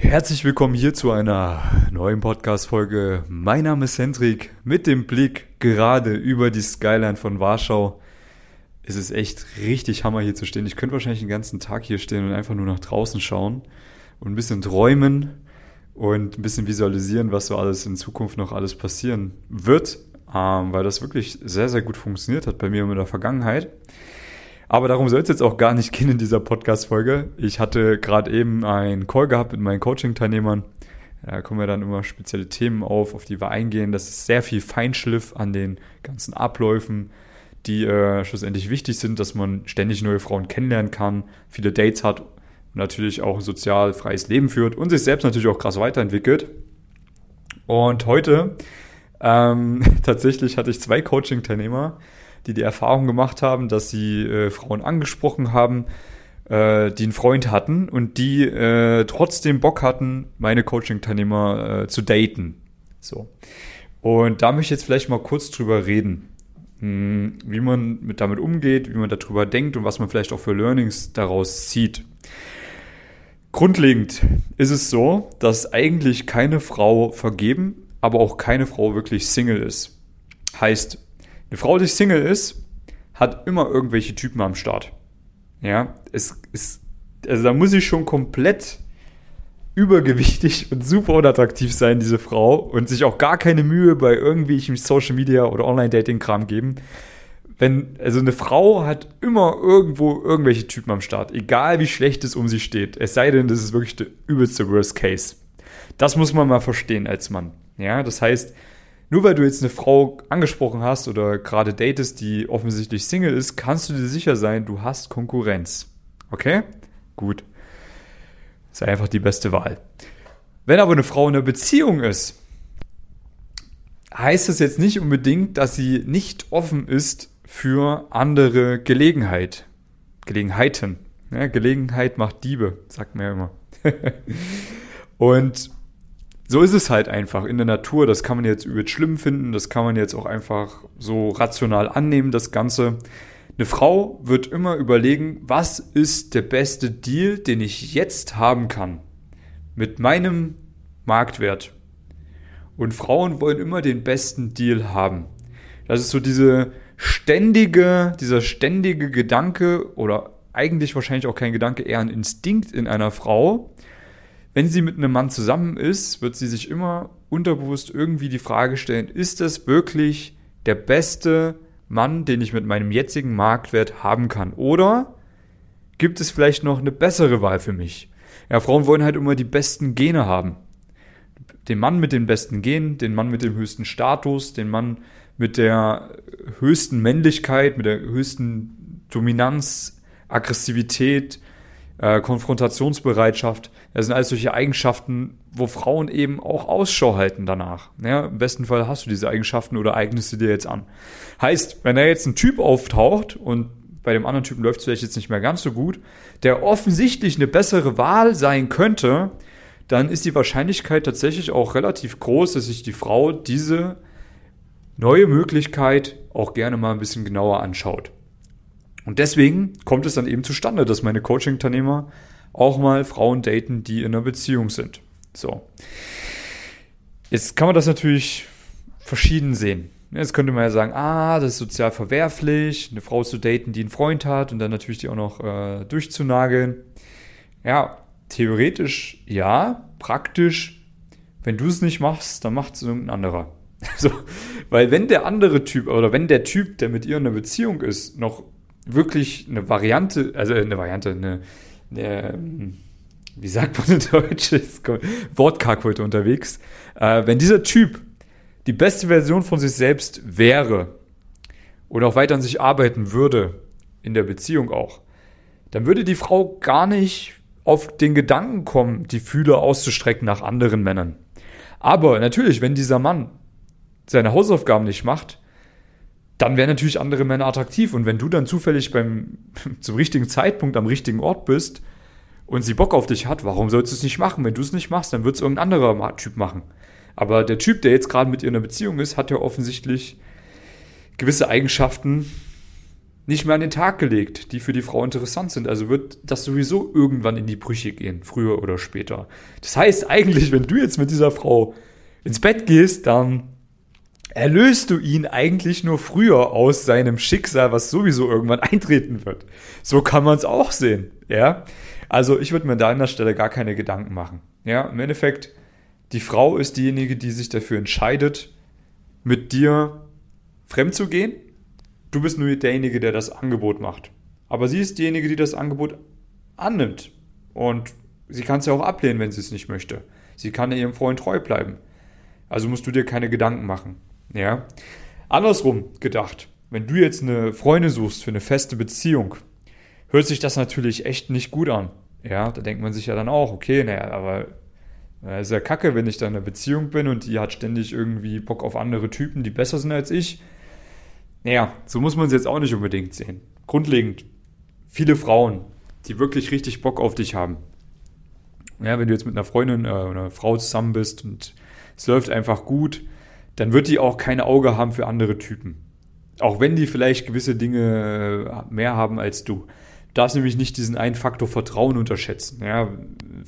Herzlich willkommen hier zu einer neuen Podcast-Folge. Mein Name ist Hendrik. Mit dem Blick gerade über die Skyline von Warschau. Es ist echt richtig Hammer hier zu stehen. Ich könnte wahrscheinlich den ganzen Tag hier stehen und einfach nur nach draußen schauen und ein bisschen träumen und ein bisschen visualisieren, was so alles in Zukunft noch alles passieren wird, ähm, weil das wirklich sehr, sehr gut funktioniert hat bei mir in der Vergangenheit. Aber darum soll es jetzt auch gar nicht gehen in dieser Podcast-Folge. Ich hatte gerade eben einen Call gehabt mit meinen Coaching-Teilnehmern. Da kommen wir dann immer spezielle Themen auf, auf die wir eingehen. Das ist sehr viel Feinschliff an den ganzen Abläufen, die äh, schlussendlich wichtig sind, dass man ständig neue Frauen kennenlernen kann, viele Dates hat natürlich auch ein sozial freies Leben führt und sich selbst natürlich auch krass weiterentwickelt. Und heute ähm, tatsächlich hatte ich zwei Coaching-Teilnehmer, die die Erfahrung gemacht haben, dass sie äh, Frauen angesprochen haben, äh, die einen Freund hatten und die äh, trotzdem Bock hatten, meine Coaching-Teilnehmer äh, zu daten. So. Und da möchte ich jetzt vielleicht mal kurz drüber reden, hm, wie man mit damit umgeht, wie man darüber denkt und was man vielleicht auch für Learnings daraus zieht. Grundlegend ist es so, dass eigentlich keine Frau vergeben, aber auch keine Frau wirklich Single ist. Heißt, eine Frau, die Single ist, hat immer irgendwelche Typen am Start. Ja, es ist, also da muss ich schon komplett übergewichtig und super unattraktiv sein, diese Frau, und sich auch gar keine Mühe bei irgendwelchen Social Media oder Online-Dating-Kram geben. Wenn, also eine Frau hat immer irgendwo irgendwelche Typen am Start, egal wie schlecht es um sie steht. Es sei denn, das ist wirklich der übelste Worst Case. Das muss man mal verstehen als Mann. Ja, das heißt, nur weil du jetzt eine Frau angesprochen hast oder gerade datest, die offensichtlich Single ist, kannst du dir sicher sein, du hast Konkurrenz. Okay? Gut. Sei einfach die beste Wahl. Wenn aber eine Frau in einer Beziehung ist, heißt das jetzt nicht unbedingt, dass sie nicht offen ist für andere Gelegenheit. Gelegenheiten. Ja, Gelegenheit macht Diebe, sagt man ja immer. Und so ist es halt einfach in der Natur. Das kann man jetzt übel schlimm finden. Das kann man jetzt auch einfach so rational annehmen, das Ganze. Eine Frau wird immer überlegen, was ist der beste Deal, den ich jetzt haben kann. Mit meinem Marktwert. Und Frauen wollen immer den besten Deal haben. Das ist so diese ständige, dieser ständige Gedanke oder eigentlich wahrscheinlich auch kein Gedanke, eher ein Instinkt in einer Frau, wenn sie mit einem Mann zusammen ist, wird sie sich immer unterbewusst irgendwie die Frage stellen, ist das wirklich der beste Mann, den ich mit meinem jetzigen Marktwert haben kann? Oder gibt es vielleicht noch eine bessere Wahl für mich? Ja, Frauen wollen halt immer die besten Gene haben. Den Mann mit den besten Genen, den Mann mit dem höchsten Status, den Mann mit der höchsten Männlichkeit, mit der höchsten Dominanz, Aggressivität, äh, Konfrontationsbereitschaft. Das sind alles solche Eigenschaften, wo Frauen eben auch Ausschau halten danach. Ja, Im besten Fall hast du diese Eigenschaften oder eignest du dir jetzt an. Heißt, wenn da jetzt ein Typ auftaucht und bei dem anderen Typen läuft es vielleicht jetzt nicht mehr ganz so gut, der offensichtlich eine bessere Wahl sein könnte, dann ist die Wahrscheinlichkeit tatsächlich auch relativ groß, dass sich die Frau diese neue Möglichkeit auch gerne mal ein bisschen genauer anschaut. Und deswegen kommt es dann eben zustande, dass meine Coaching-Teilnehmer auch mal Frauen daten, die in einer Beziehung sind. So. Jetzt kann man das natürlich verschieden sehen. Jetzt könnte man ja sagen, ah, das ist sozial verwerflich, eine Frau zu daten, die einen Freund hat und dann natürlich die auch noch äh, durchzunageln. Ja, theoretisch ja, praktisch, wenn du es nicht machst, dann macht es irgendein anderer. So, weil wenn der andere Typ oder wenn der Typ, der mit ihr in einer Beziehung ist, noch wirklich eine Variante, also eine Variante, eine, eine wie sagt man in Deutsch, Wortkarg unterwegs. Äh, wenn dieser Typ die beste Version von sich selbst wäre oder auch weiter an sich arbeiten würde, in der Beziehung auch, dann würde die Frau gar nicht auf den Gedanken kommen, die Fühler auszustrecken nach anderen Männern. Aber natürlich, wenn dieser Mann seine Hausaufgaben nicht macht, dann wären natürlich andere Männer attraktiv. Und wenn du dann zufällig beim, zum richtigen Zeitpunkt am richtigen Ort bist und sie Bock auf dich hat, warum sollst du es nicht machen? Wenn du es nicht machst, dann wird es irgendein anderer Typ machen. Aber der Typ, der jetzt gerade mit ihr in einer Beziehung ist, hat ja offensichtlich gewisse Eigenschaften, nicht mehr an den Tag gelegt, die für die Frau interessant sind. Also wird das sowieso irgendwann in die Brüche gehen, früher oder später. Das heißt eigentlich, wenn du jetzt mit dieser Frau ins Bett gehst, dann erlöst du ihn eigentlich nur früher aus seinem Schicksal, was sowieso irgendwann eintreten wird. So kann man es auch sehen, ja. Also ich würde mir da an der Stelle gar keine Gedanken machen. Ja, im Endeffekt, die Frau ist diejenige, die sich dafür entscheidet, mit dir fremd zu gehen. Du bist nur derjenige, der das Angebot macht. Aber sie ist diejenige, die das Angebot annimmt. Und sie kann es ja auch ablehnen, wenn sie es nicht möchte. Sie kann ihrem Freund treu bleiben. Also musst du dir keine Gedanken machen. Ja. Andersrum gedacht, wenn du jetzt eine Freundin suchst für eine feste Beziehung, hört sich das natürlich echt nicht gut an. Ja, da denkt man sich ja dann auch, okay, naja, aber äh, ist ja kacke, wenn ich da in einer Beziehung bin und die hat ständig irgendwie Bock auf andere Typen, die besser sind als ich. Naja, so muss man es jetzt auch nicht unbedingt sehen. Grundlegend, viele Frauen, die wirklich richtig Bock auf dich haben. Ja, wenn du jetzt mit einer Freundin äh, oder einer Frau zusammen bist und es läuft einfach gut, dann wird die auch kein Auge haben für andere Typen. Auch wenn die vielleicht gewisse Dinge äh, mehr haben als du. Du darfst nämlich nicht diesen einen Faktor Vertrauen unterschätzen. Ja,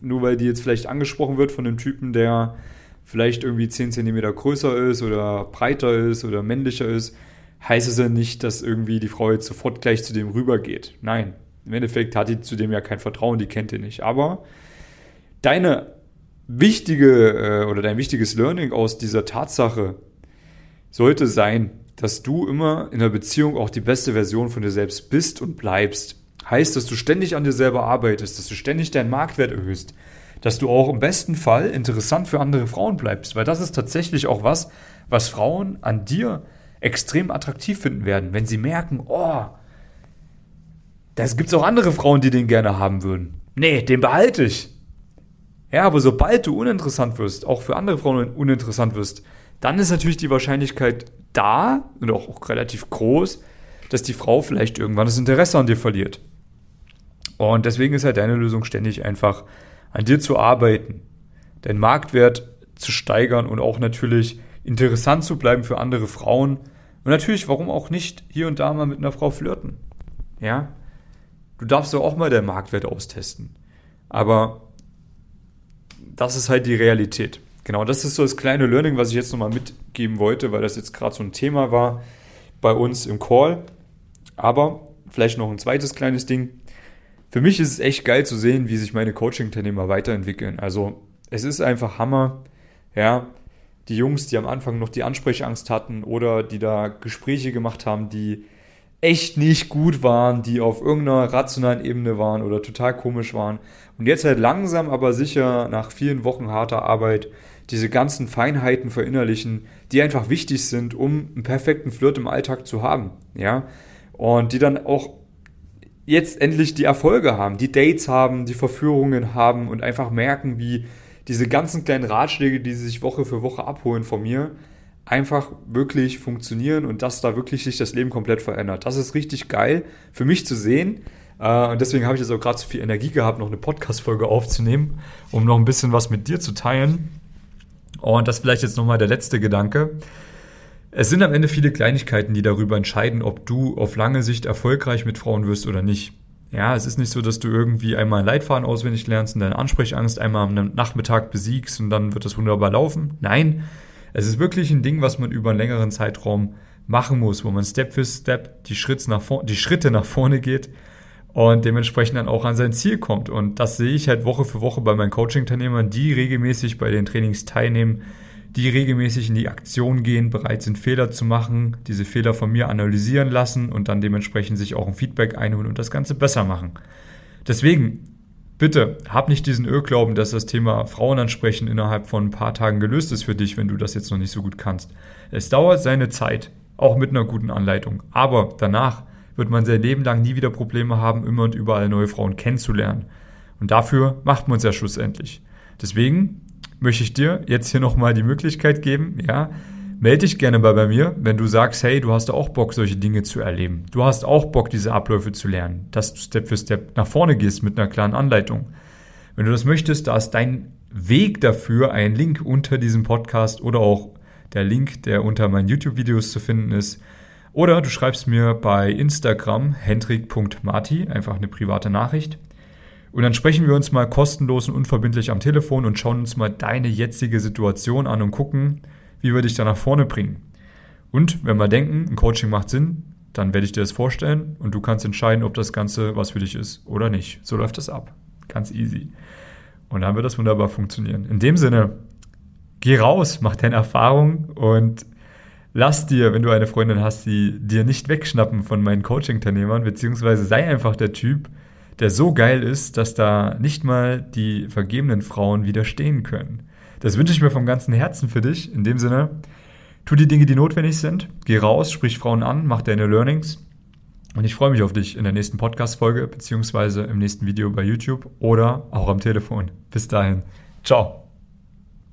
nur weil die jetzt vielleicht angesprochen wird von einem Typen, der vielleicht irgendwie 10 cm größer ist oder breiter ist oder männlicher ist, heißt es ja nicht, dass irgendwie die Frau jetzt sofort gleich zu dem rübergeht. Nein, im Endeffekt hat die zu dem ja kein Vertrauen, die kennt ihr nicht. Aber deine wichtige äh, oder dein wichtiges Learning aus dieser Tatsache sollte sein, dass du immer in der Beziehung auch die beste Version von dir selbst bist und bleibst. Heißt, dass du ständig an dir selber arbeitest, dass du ständig deinen Marktwert erhöhst, dass du auch im besten Fall interessant für andere Frauen bleibst, weil das ist tatsächlich auch was, was Frauen an dir extrem attraktiv finden werden, wenn sie merken, oh, das gibt's auch andere Frauen, die den gerne haben würden. Nee, den behalte ich. Ja, aber sobald du uninteressant wirst, auch für andere Frauen uninteressant wirst, dann ist natürlich die Wahrscheinlichkeit da und auch, auch relativ groß, dass die Frau vielleicht irgendwann das Interesse an dir verliert. Und deswegen ist halt deine Lösung ständig einfach an dir zu arbeiten, deinen Marktwert zu steigern und auch natürlich interessant zu bleiben für andere Frauen. Und natürlich, warum auch nicht hier und da mal mit einer Frau flirten? Ja? Du darfst doch auch mal deinen Marktwert austesten. Aber das ist halt die Realität. Genau, das ist so das kleine Learning, was ich jetzt nochmal mitgeben wollte, weil das jetzt gerade so ein Thema war bei uns im Call. Aber vielleicht noch ein zweites kleines Ding. Für mich ist es echt geil zu sehen, wie sich meine Coaching-Teilnehmer weiterentwickeln. Also es ist einfach Hammer, ja, die Jungs, die am Anfang noch die Ansprechangst hatten oder die da Gespräche gemacht haben, die echt nicht gut waren, die auf irgendeiner rationalen Ebene waren oder total komisch waren. Und jetzt halt langsam, aber sicher nach vielen Wochen harter Arbeit diese ganzen Feinheiten verinnerlichen, die einfach wichtig sind, um einen perfekten Flirt im Alltag zu haben. Ja. Und die dann auch jetzt endlich die Erfolge haben, die Dates haben, die Verführungen haben und einfach merken, wie diese ganzen kleinen Ratschläge, die sie sich Woche für Woche abholen von mir, einfach wirklich funktionieren und dass da wirklich sich das Leben komplett verändert. Das ist richtig geil für mich zu sehen. Äh, und deswegen habe ich jetzt auch gerade so viel Energie gehabt, noch eine Podcast-Folge aufzunehmen, um noch ein bisschen was mit dir zu teilen. Und das vielleicht jetzt nochmal der letzte Gedanke. Es sind am Ende viele Kleinigkeiten, die darüber entscheiden, ob du auf lange Sicht erfolgreich mit Frauen wirst oder nicht. Ja, es ist nicht so, dass du irgendwie einmal einen Leitfaden auswendig lernst und deine Ansprechangst einmal am Nachmittag besiegst und dann wird das wunderbar laufen. Nein, es ist wirklich ein Ding, was man über einen längeren Zeitraum machen muss, wo man Step für Step die, Schritte nach, vor die Schritte nach vorne geht und dementsprechend dann auch an sein Ziel kommt. Und das sehe ich halt Woche für Woche bei meinen Coaching-Teilnehmern, die regelmäßig bei den Trainings teilnehmen, die regelmäßig in die Aktion gehen, bereit sind, Fehler zu machen, diese Fehler von mir analysieren lassen und dann dementsprechend sich auch ein Feedback einholen und das Ganze besser machen. Deswegen Bitte, hab nicht diesen Irrglauben, dass das Thema Frauen ansprechen innerhalb von ein paar Tagen gelöst ist für dich, wenn du das jetzt noch nicht so gut kannst. Es dauert seine Zeit, auch mit einer guten Anleitung. Aber danach wird man sein Leben lang nie wieder Probleme haben, immer und überall neue Frauen kennenzulernen. Und dafür macht man es ja schlussendlich. Deswegen möchte ich dir jetzt hier nochmal die Möglichkeit geben, ja, Melde dich gerne bei, bei mir, wenn du sagst, hey, du hast auch Bock, solche Dinge zu erleben. Du hast auch Bock, diese Abläufe zu lernen, dass du Step für Step nach vorne gehst mit einer klaren Anleitung. Wenn du das möchtest, da ist dein Weg dafür ein Link unter diesem Podcast oder auch der Link, der unter meinen YouTube-Videos zu finden ist. Oder du schreibst mir bei Instagram hendrik.marti einfach eine private Nachricht. Und dann sprechen wir uns mal kostenlos und unverbindlich am Telefon und schauen uns mal deine jetzige Situation an und gucken, wie wir dich da nach vorne bringen. Und wenn wir denken, ein Coaching macht Sinn, dann werde ich dir das vorstellen und du kannst entscheiden, ob das Ganze was für dich ist oder nicht. So läuft das ab. Ganz easy. Und dann wird das wunderbar funktionieren. In dem Sinne, geh raus, mach deine Erfahrung und lass dir, wenn du eine Freundin hast, die dir nicht wegschnappen von meinen Coaching-Teilnehmern, beziehungsweise sei einfach der Typ, der so geil ist, dass da nicht mal die vergebenen Frauen widerstehen können. Das wünsche ich mir vom ganzen Herzen für dich. In dem Sinne, tu die Dinge, die notwendig sind, geh raus, sprich Frauen an, mach deine Learnings. Und ich freue mich auf dich in der nächsten Podcast-Folge, beziehungsweise im nächsten Video bei YouTube oder auch am Telefon. Bis dahin. Ciao.